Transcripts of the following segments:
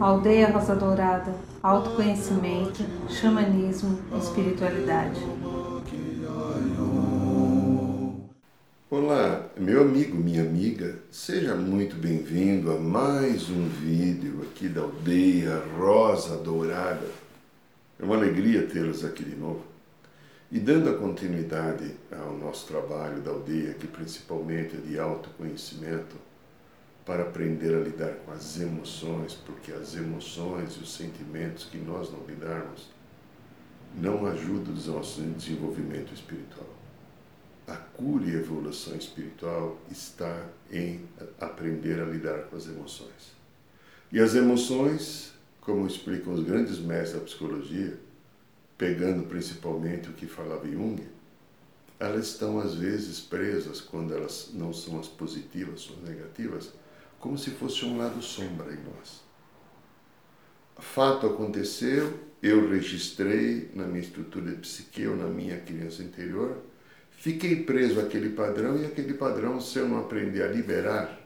Aldeia Rosa Dourada, autoconhecimento, xamanismo, espiritualidade. Olá, meu amigo, minha amiga, seja muito bem-vindo a mais um vídeo aqui da Aldeia Rosa Dourada. É uma alegria tê-los aqui de novo. E dando a continuidade ao nosso trabalho da aldeia, que principalmente é de autoconhecimento, para aprender a lidar com as emoções, porque as emoções e os sentimentos que nós não lidarmos não ajudam o nosso desenvolvimento espiritual. A cura e a evolução espiritual está em aprender a lidar com as emoções. E as emoções, como explicam os grandes mestres da psicologia, pegando principalmente o que falava Jung, elas estão às vezes presas quando elas não são as positivas, são negativas, como se fosse um lado sombra em nós. Fato aconteceu, eu registrei na minha estrutura de psique ou na minha criança interior, fiquei preso àquele padrão e aquele padrão, se eu não aprender a liberar,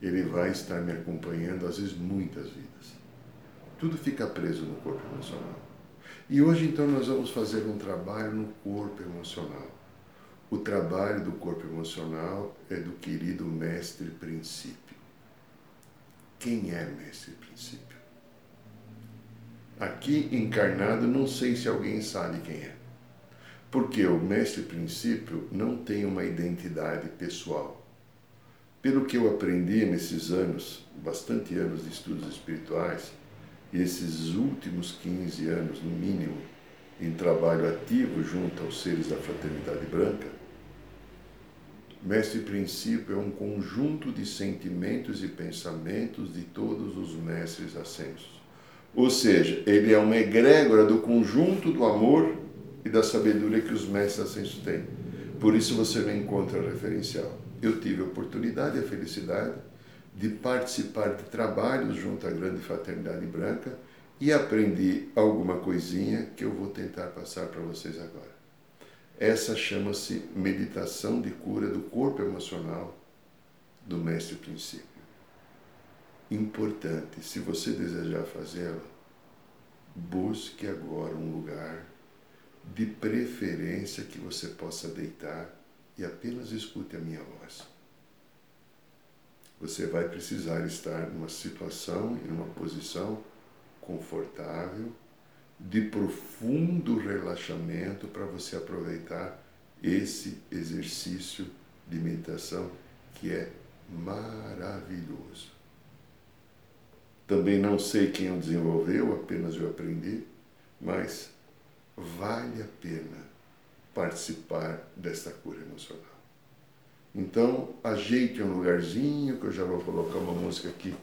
ele vai estar me acompanhando às vezes muitas vidas. Tudo fica preso no corpo emocional. E hoje então nós vamos fazer um trabalho no corpo emocional. O trabalho do corpo emocional é do querido mestre princípio. Quem é mestre princípio? Aqui encarnado, não sei se alguém sabe quem é. Porque o mestre princípio não tem uma identidade pessoal. Pelo que eu aprendi nesses anos, bastante anos de estudos espirituais, esses últimos 15 anos, no mínimo, em trabalho ativo junto aos seres da Fraternidade Branca, Mestre Princípio é um conjunto de sentimentos e pensamentos de todos os mestres ascensos. Ou seja, ele é uma egrégora do conjunto do amor e da sabedoria que os mestres ascensos têm. Por isso você não encontra referencial. Eu tive a oportunidade e a felicidade de participar de trabalhos junto à Grande Fraternidade Branca e aprendi alguma coisinha que eu vou tentar passar para vocês agora. Essa chama-se meditação de cura do corpo emocional do Mestre Princípio. Importante, se você desejar fazê-la, busque agora um lugar de preferência que você possa deitar e apenas escute a minha voz você vai precisar estar numa situação, em uma posição confortável, de profundo relaxamento para você aproveitar esse exercício de meditação que é maravilhoso. Também não sei quem o desenvolveu, apenas eu aprendi, mas vale a pena participar desta cura emocional. Então, ajeite um lugarzinho, que eu já vou colocar uma música aqui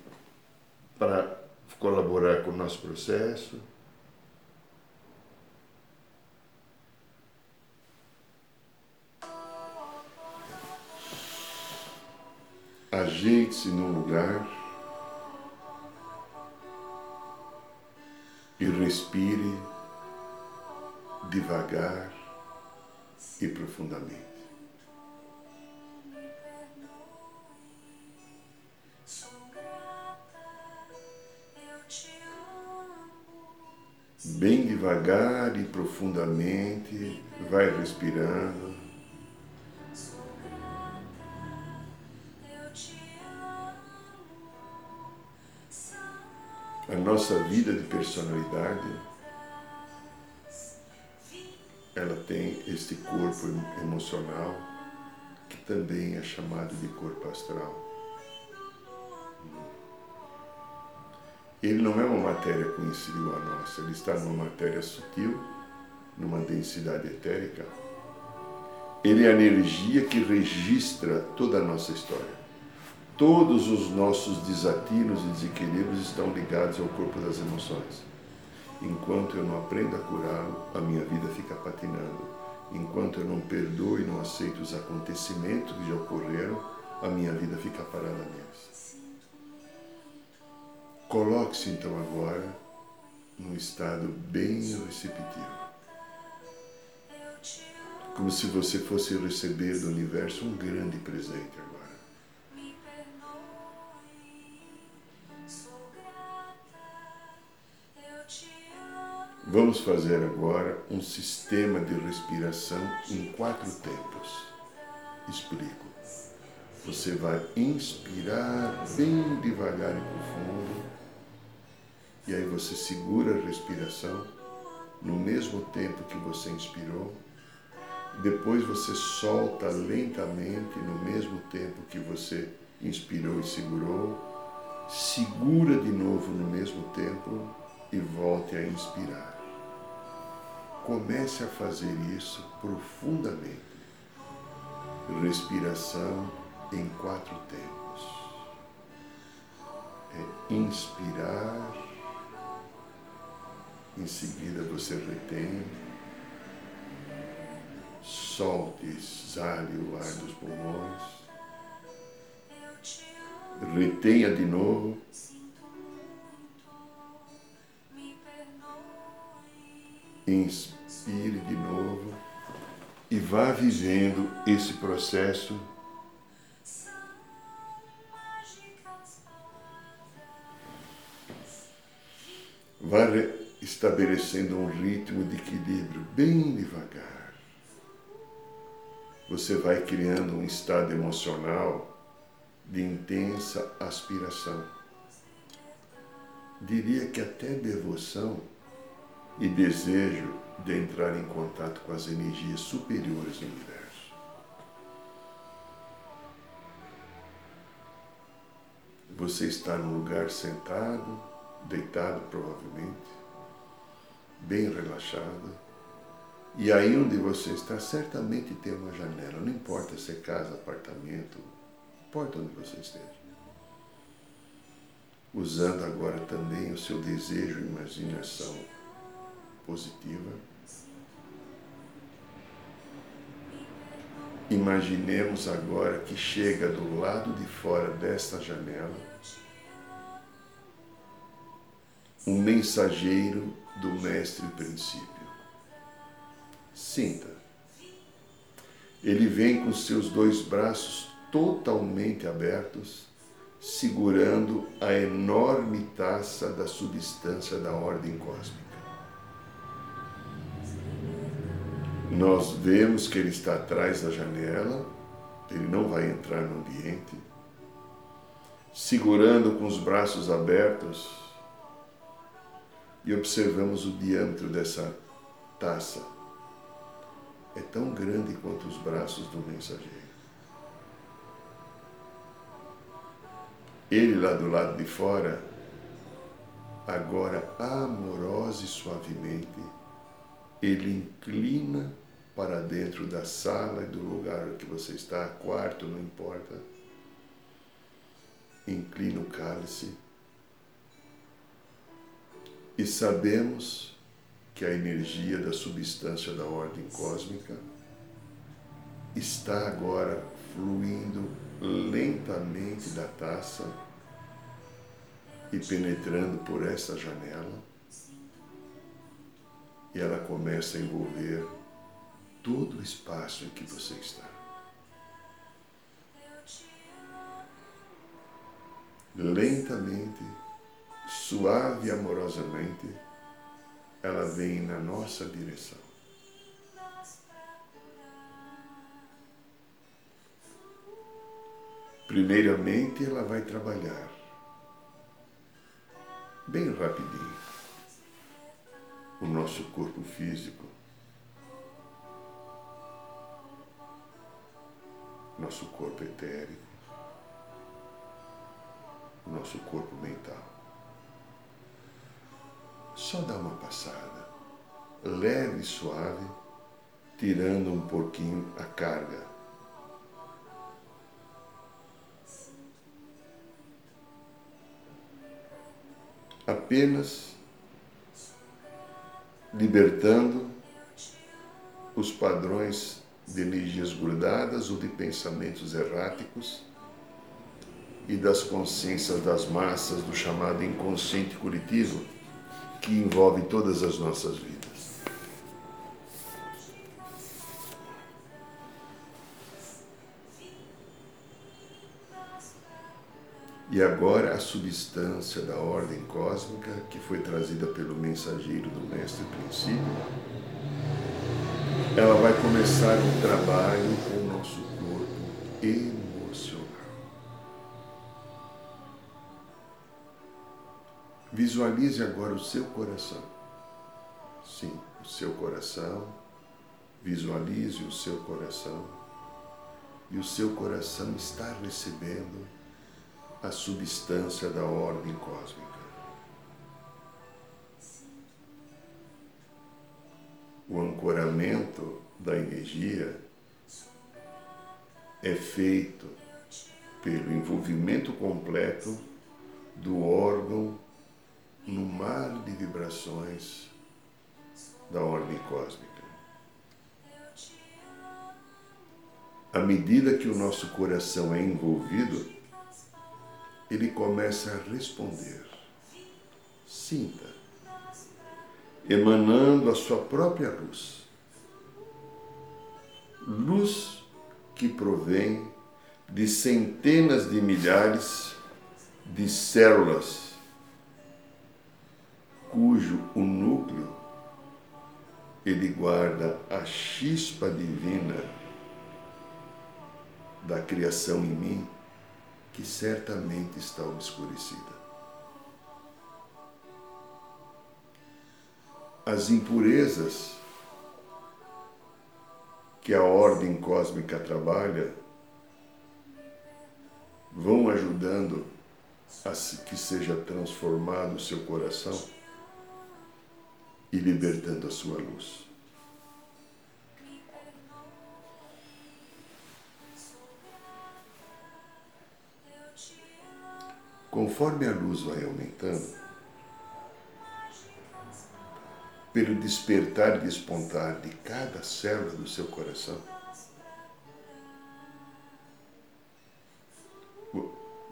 para colaborar com o nosso processo. Ajeite-se num lugar e respire devagar e profundamente. Devagar e profundamente, vai respirando. A nossa vida de personalidade, ela tem este corpo emocional que também é chamado de corpo astral. Ele não é uma matéria igual a nossa, ele está numa matéria sutil, numa densidade etérica. Ele é a energia que registra toda a nossa história. Todos os nossos desatinos e desequilíbrios estão ligados ao corpo das emoções. Enquanto eu não aprendo a curá-lo, a minha vida fica patinando. Enquanto eu não perdoo e não aceito os acontecimentos que já ocorreram, a minha vida fica parada neles. Coloque-se então agora num estado bem receptivo. Como se você fosse receber do universo um grande presente agora. Vamos fazer agora um sistema de respiração em quatro tempos. Explico. Você vai inspirar bem devagar e profundo e aí você segura a respiração no mesmo tempo que você inspirou. Depois você solta lentamente no mesmo tempo que você inspirou e segurou. Segura de novo no mesmo tempo e volte a inspirar. Comece a fazer isso profundamente. Respiração em quatro tempos. É inspirar, em seguida você retém, solte, exale o ar dos pulmões, retenha de novo. Inspire de novo e vá vivendo esse processo. Vá estabelecendo um ritmo de equilíbrio bem devagar. Você vai criando um estado emocional de intensa aspiração. Diria que até devoção e desejo de entrar em contato com as energias superiores do universo. Você está num lugar sentado, deitado provavelmente, bem relaxado, e aí onde você está certamente tem uma janela, não importa se é casa, apartamento, importa onde você esteja. Usando agora também o seu desejo e imaginação positiva. Imaginemos agora que chega do lado de fora desta janela um mensageiro do Mestre Princípio. Sinta. Ele vem com seus dois braços totalmente abertos, segurando a enorme taça da substância da ordem cósmica. Nós vemos que ele está atrás da janela, ele não vai entrar no ambiente, segurando com os braços abertos e observamos o diâmetro dessa taça. É tão grande quanto os braços do mensageiro. Ele lá do lado de fora, agora amorosa e suavemente, ele inclina para dentro da sala e do lugar que você está, quarto, não importa. Inclina o cálice. E sabemos que a energia da substância da ordem cósmica está agora fluindo lentamente da taça e penetrando por essa janela e ela começa a envolver todo o espaço em que você está. Lentamente, suave e amorosamente, ela vem na nossa direção. Primeiramente, ela vai trabalhar bem rapidinho o nosso corpo físico, nosso corpo etérico, nosso corpo mental. Só dá uma passada, leve e suave, tirando um pouquinho a carga. Apenas libertando os padrões de energias grudadas ou de pensamentos erráticos e das consciências das massas do chamado inconsciente coletivo que envolve todas as nossas vidas. E agora a substância da ordem cósmica que foi trazida pelo mensageiro do Mestre Princípio, ela vai começar um trabalho com o nosso corpo emocional. Visualize agora o seu coração. Sim, o seu coração. Visualize o seu coração. E o seu coração está recebendo a substância da ordem cósmica. O ancoramento da energia é feito pelo envolvimento completo do órgão no mar de vibrações da ordem cósmica. À medida que o nosso coração é envolvido, ele começa a responder. Sinta, emanando a sua própria luz. Luz que provém de centenas de milhares de células, cujo o núcleo ele guarda a chispa divina da criação em mim que certamente está obscurecida. As impurezas que a ordem cósmica trabalha vão ajudando a que seja transformado o seu coração e libertando a sua luz. Conforme a luz vai aumentando, pelo despertar e despontar de cada célula do seu coração,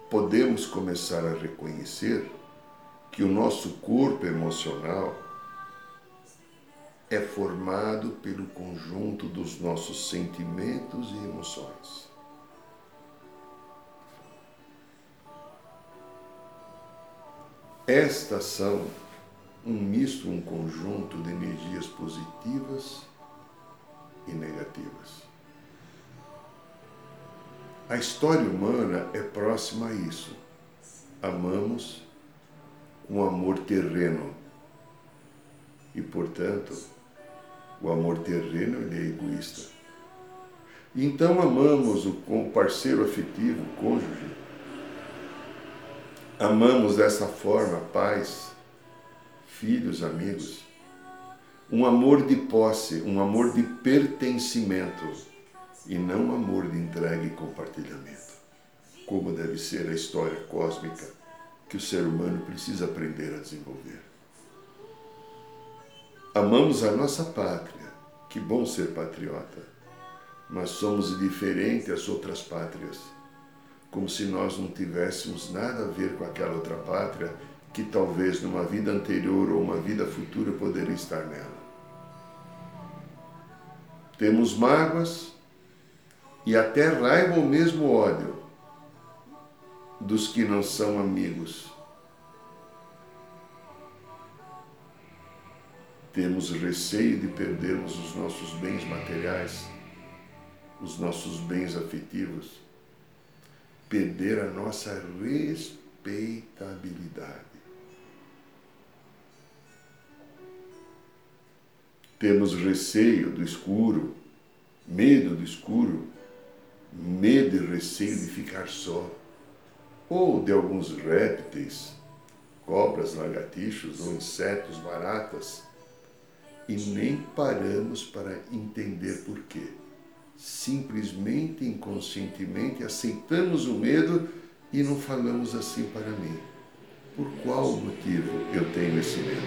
podemos começar a reconhecer que o nosso corpo emocional é formado pelo conjunto dos nossos sentimentos e emoções. Estas são um misto, um conjunto de energias positivas e negativas. A história humana é próxima a isso. Amamos com amor terreno. E, portanto, o amor terreno ele é egoísta. Então amamos o parceiro afetivo, o cônjuge, amamos dessa forma pais, filhos, amigos. Um amor de posse, um amor de pertencimento e não um amor de entrega e compartilhamento. Como deve ser a história cósmica que o ser humano precisa aprender a desenvolver. Amamos a nossa pátria, que bom ser patriota, mas somos diferentes às outras pátrias como se nós não tivéssemos nada a ver com aquela outra pátria que talvez numa vida anterior ou uma vida futura poderia estar nela. Temos mágoas e até raiva ou mesmo ódio dos que não são amigos. Temos receio de perdermos os nossos bens materiais, os nossos bens afetivos perder a nossa respeitabilidade. Temos receio do escuro, medo do escuro, medo e receio de ficar só, ou de alguns répteis, cobras, lagartixos ou insetos, baratas, e nem paramos para entender por quê simplesmente, inconscientemente, aceitamos o medo e não falamos assim para mim. Por qual motivo eu tenho esse medo?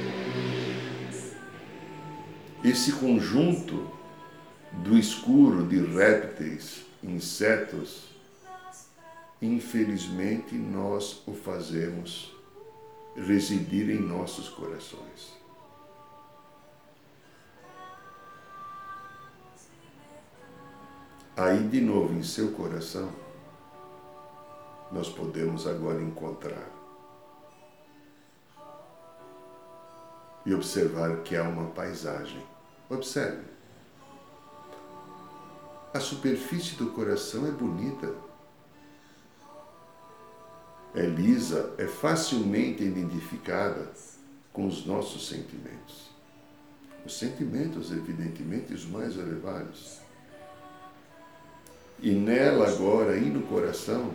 Esse conjunto do escuro de répteis, insetos, infelizmente nós o fazemos residir em nossos corações. Aí de novo em seu coração, nós podemos agora encontrar. E observar que há uma paisagem. Observe. A superfície do coração é bonita. É lisa, é facilmente identificada com os nossos sentimentos. Os sentimentos, evidentemente, os mais elevados. E nela agora, aí no coração,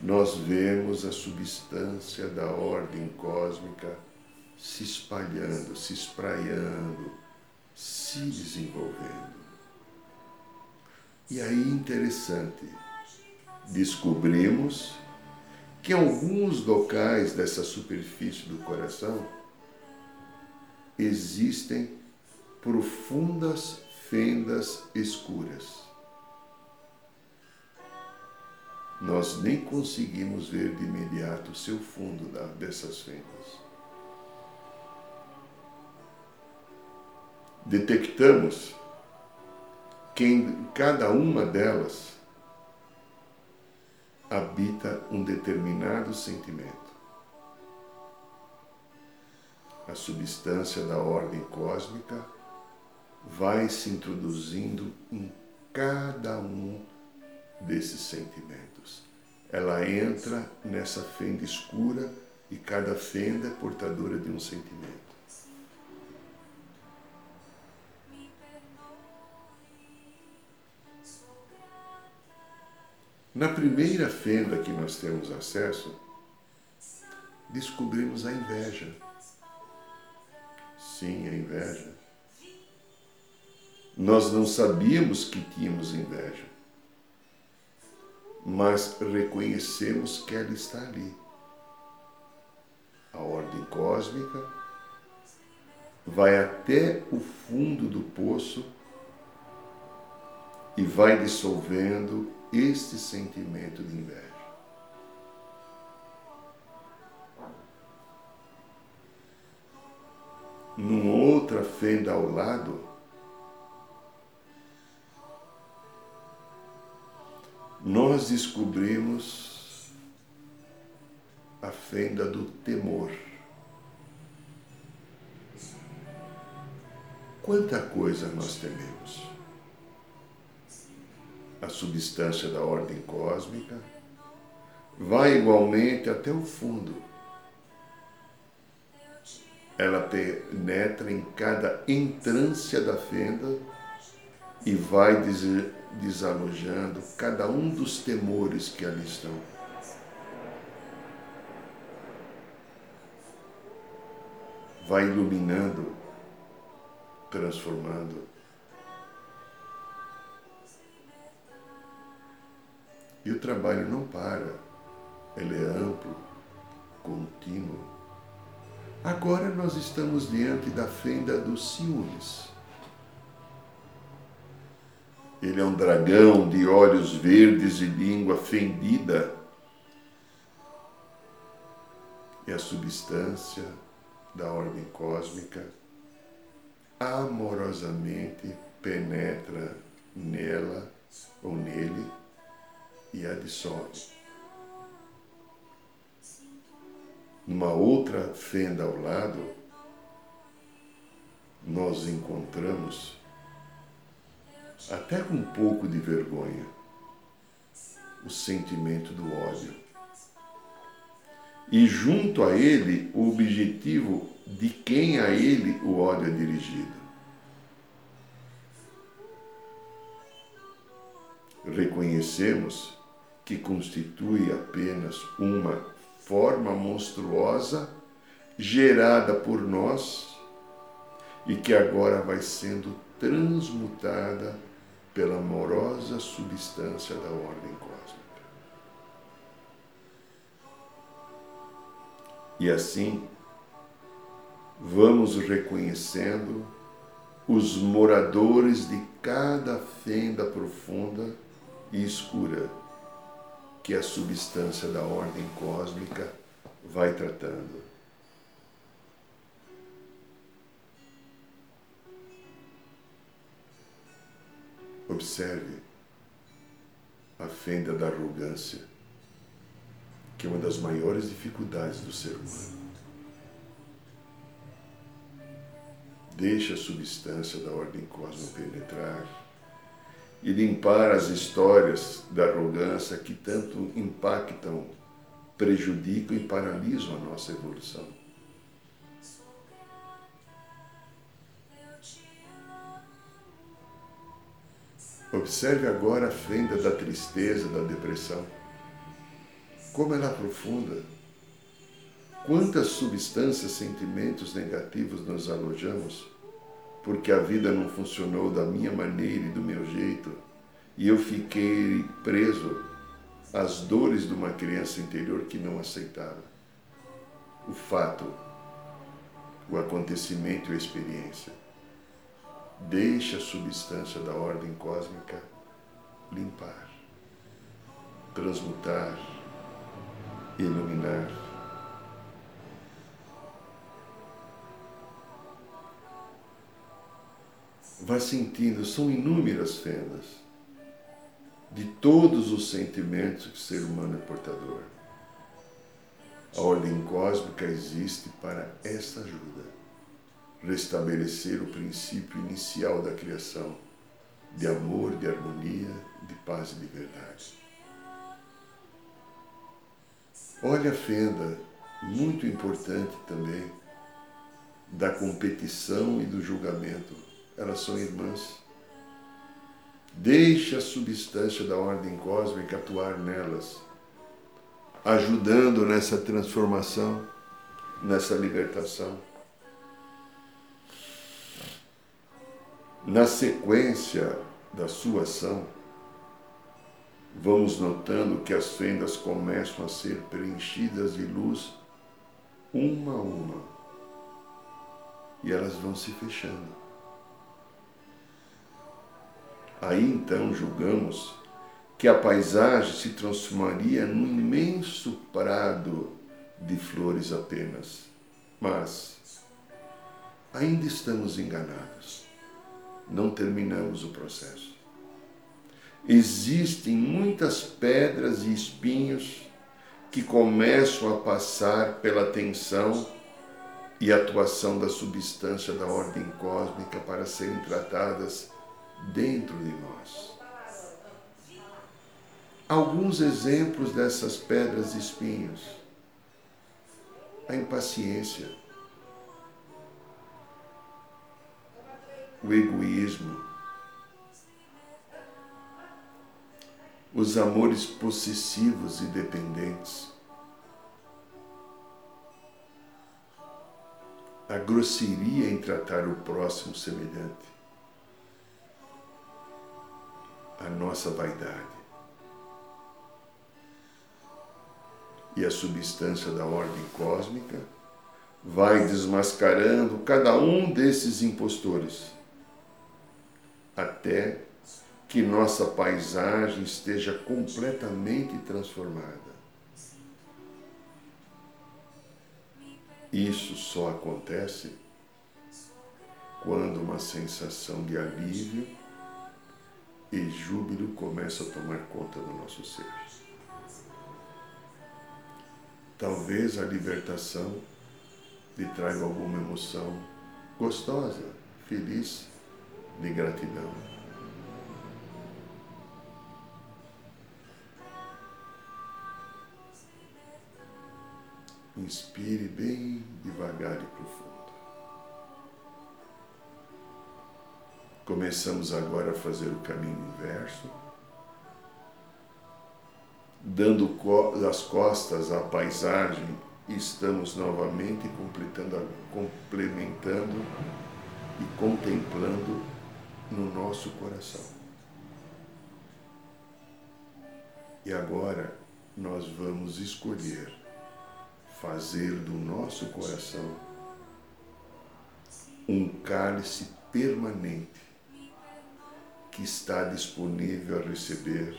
nós vemos a substância da ordem cósmica se espalhando, se espraiando, se desenvolvendo. E aí interessante, descobrimos que alguns locais dessa superfície do coração existem profundas fendas escuras. Nós nem conseguimos ver de imediato o seu fundo dessas fendas. Detectamos que em cada uma delas habita um determinado sentimento. A substância da ordem cósmica vai se introduzindo em cada um desses sentimentos. Ela entra nessa fenda escura e cada fenda é portadora de um sentimento. Na primeira fenda que nós temos acesso, descobrimos a inveja. Sim, a inveja. Nós não sabíamos que tínhamos inveja, mas reconhecemos que ela está ali. A ordem cósmica vai até o fundo do poço e vai dissolvendo este sentimento de inveja. Numa outra fenda ao lado, nós descobrimos a fenda do temor. Quanta coisa nós tememos a substância da ordem cósmica, vai igualmente até o fundo. Ela penetra em cada entrância da fenda e vai desalojando cada um dos temores que ali estão. Vai iluminando, transformando E o trabalho não para, ele é amplo, contínuo. Agora nós estamos diante da fenda dos ciúmes. Ele é um dragão de olhos verdes e língua fendida. E a substância da ordem cósmica amorosamente penetra nela ou nele e a dissolve. Numa outra fenda ao lado, nós encontramos, até com um pouco de vergonha, o sentimento do ódio. E junto a ele, o objetivo de quem a ele o ódio é dirigido. Reconhecemos que constitui apenas uma forma monstruosa gerada por nós e que agora vai sendo transmutada pela amorosa substância da ordem cósmica. E assim, vamos reconhecendo os moradores de cada fenda profunda e escura que a substância da ordem cósmica vai tratando. Observe a fenda da arrogância que é uma das maiores dificuldades do ser humano. Deixa a substância da ordem cósmica penetrar e limpar as histórias da arrogância que tanto impactam, prejudicam e paralisam a nossa evolução. Observe agora a fenda da tristeza, da depressão. Como ela é profunda. Quantas substâncias, sentimentos negativos nós alojamos porque a vida não funcionou da minha maneira e do meu jeito e eu fiquei preso às dores de uma criança interior que não aceitava o fato, o acontecimento e a experiência. Deixe a substância da ordem cósmica limpar, transmutar, iluminar. Vá sentindo, são inúmeras fendas de todos os sentimentos que o ser humano é portador. A ordem cósmica existe para essa ajuda restabelecer o princípio inicial da criação de amor, de harmonia, de paz e de verdade. Olha a fenda, muito importante também, da competição e do julgamento. Elas são irmãs. Deixe a substância da ordem cósmica atuar nelas, ajudando nessa transformação, nessa libertação. Na sequência da sua ação, vamos notando que as fendas começam a ser preenchidas de luz uma a uma e elas vão se fechando. Aí então julgamos que a paisagem se transformaria num imenso prado de flores apenas. Mas ainda estamos enganados não terminamos o processo. Existem muitas pedras e espinhos que começam a passar pela tensão e atuação da substância da ordem cósmica para serem tratadas dentro de nós. Alguns exemplos dessas pedras e espinhos. A impaciência o egoísmo, os amores possessivos e dependentes, a grosseria em tratar o próximo semelhante, a nossa vaidade e a substância da ordem cósmica vai desmascarando cada um desses impostores até que nossa paisagem esteja completamente transformada. Isso só acontece quando uma sensação de alívio e júbilo começa a tomar conta do nosso ser. Talvez a libertação lhe traga alguma emoção gostosa, feliz, de gratidão. Inspire bem devagar e profundo. Começamos agora a fazer o caminho inverso, dando as costas à paisagem, estamos novamente completando, complementando e contemplando no nosso coração. E agora nós vamos escolher fazer do nosso coração um cálice permanente que está disponível a receber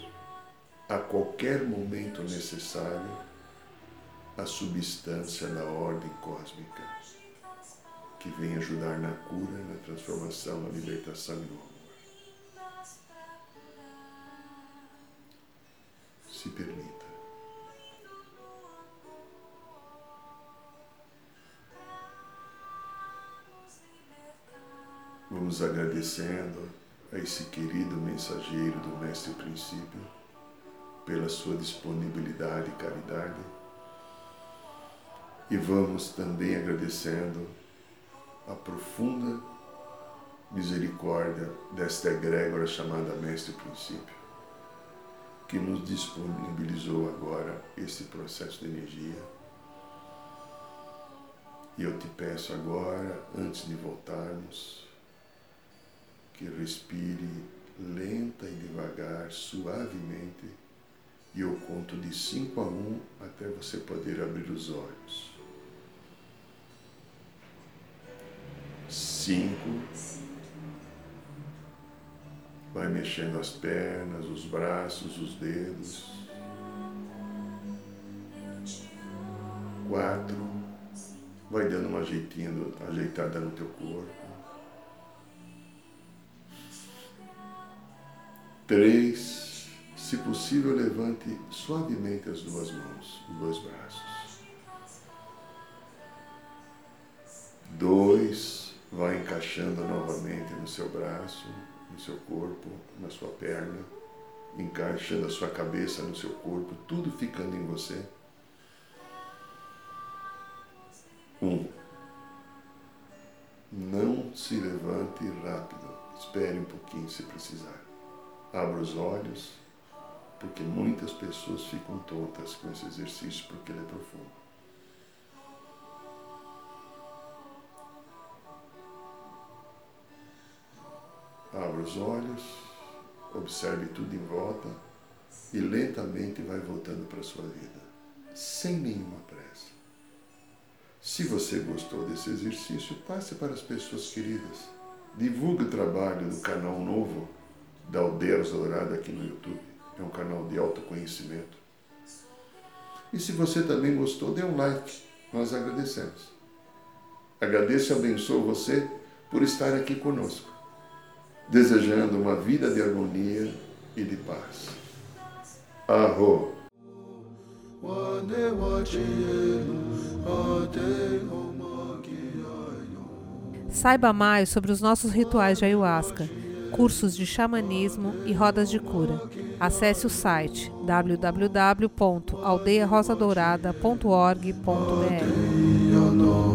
a qualquer momento necessário a substância da ordem cósmica que vem ajudar na cura, na transformação, na libertação e no amor. Se permita. Vamos agradecendo a esse querido mensageiro do Mestre Princípio pela sua disponibilidade e caridade. E vamos também agradecendo a profunda misericórdia desta egrégora chamada Mestre Princípio, que nos disponibilizou agora esse processo de energia. E eu te peço agora, antes de voltarmos, que respire lenta e devagar, suavemente, e eu conto de 5 a 1 um até você poder abrir os olhos. Cinco. Vai mexendo as pernas, os braços, os dedos. Quatro. Vai dando uma ajeitinho, ajeitada no teu corpo. Três, se possível, levante suavemente as duas mãos, os dois braços. Encaixando novamente no seu braço, no seu corpo, na sua perna, encaixando a sua cabeça no seu corpo, tudo ficando em você. Um, não se levante rápido, espere um pouquinho se precisar. Abra os olhos, porque muitas pessoas ficam tontas com esse exercício porque ele é profundo. Abra os olhos, observe tudo em volta e lentamente vai voltando para a sua vida, sem nenhuma pressa. Se você gostou desse exercício, passe para as pessoas queridas. Divulgue o trabalho do canal novo da Aldeias Dourada aqui no YouTube. É um canal de autoconhecimento. E se você também gostou, dê um like. Nós agradecemos. Agradeço e abençoo você por estar aqui conosco, desejando uma vida de harmonia e de paz. Arro! Saiba mais sobre os nossos rituais de ayahuasca cursos de xamanismo e rodas de cura. Acesse o site www.aldeiarosadourada.org.br.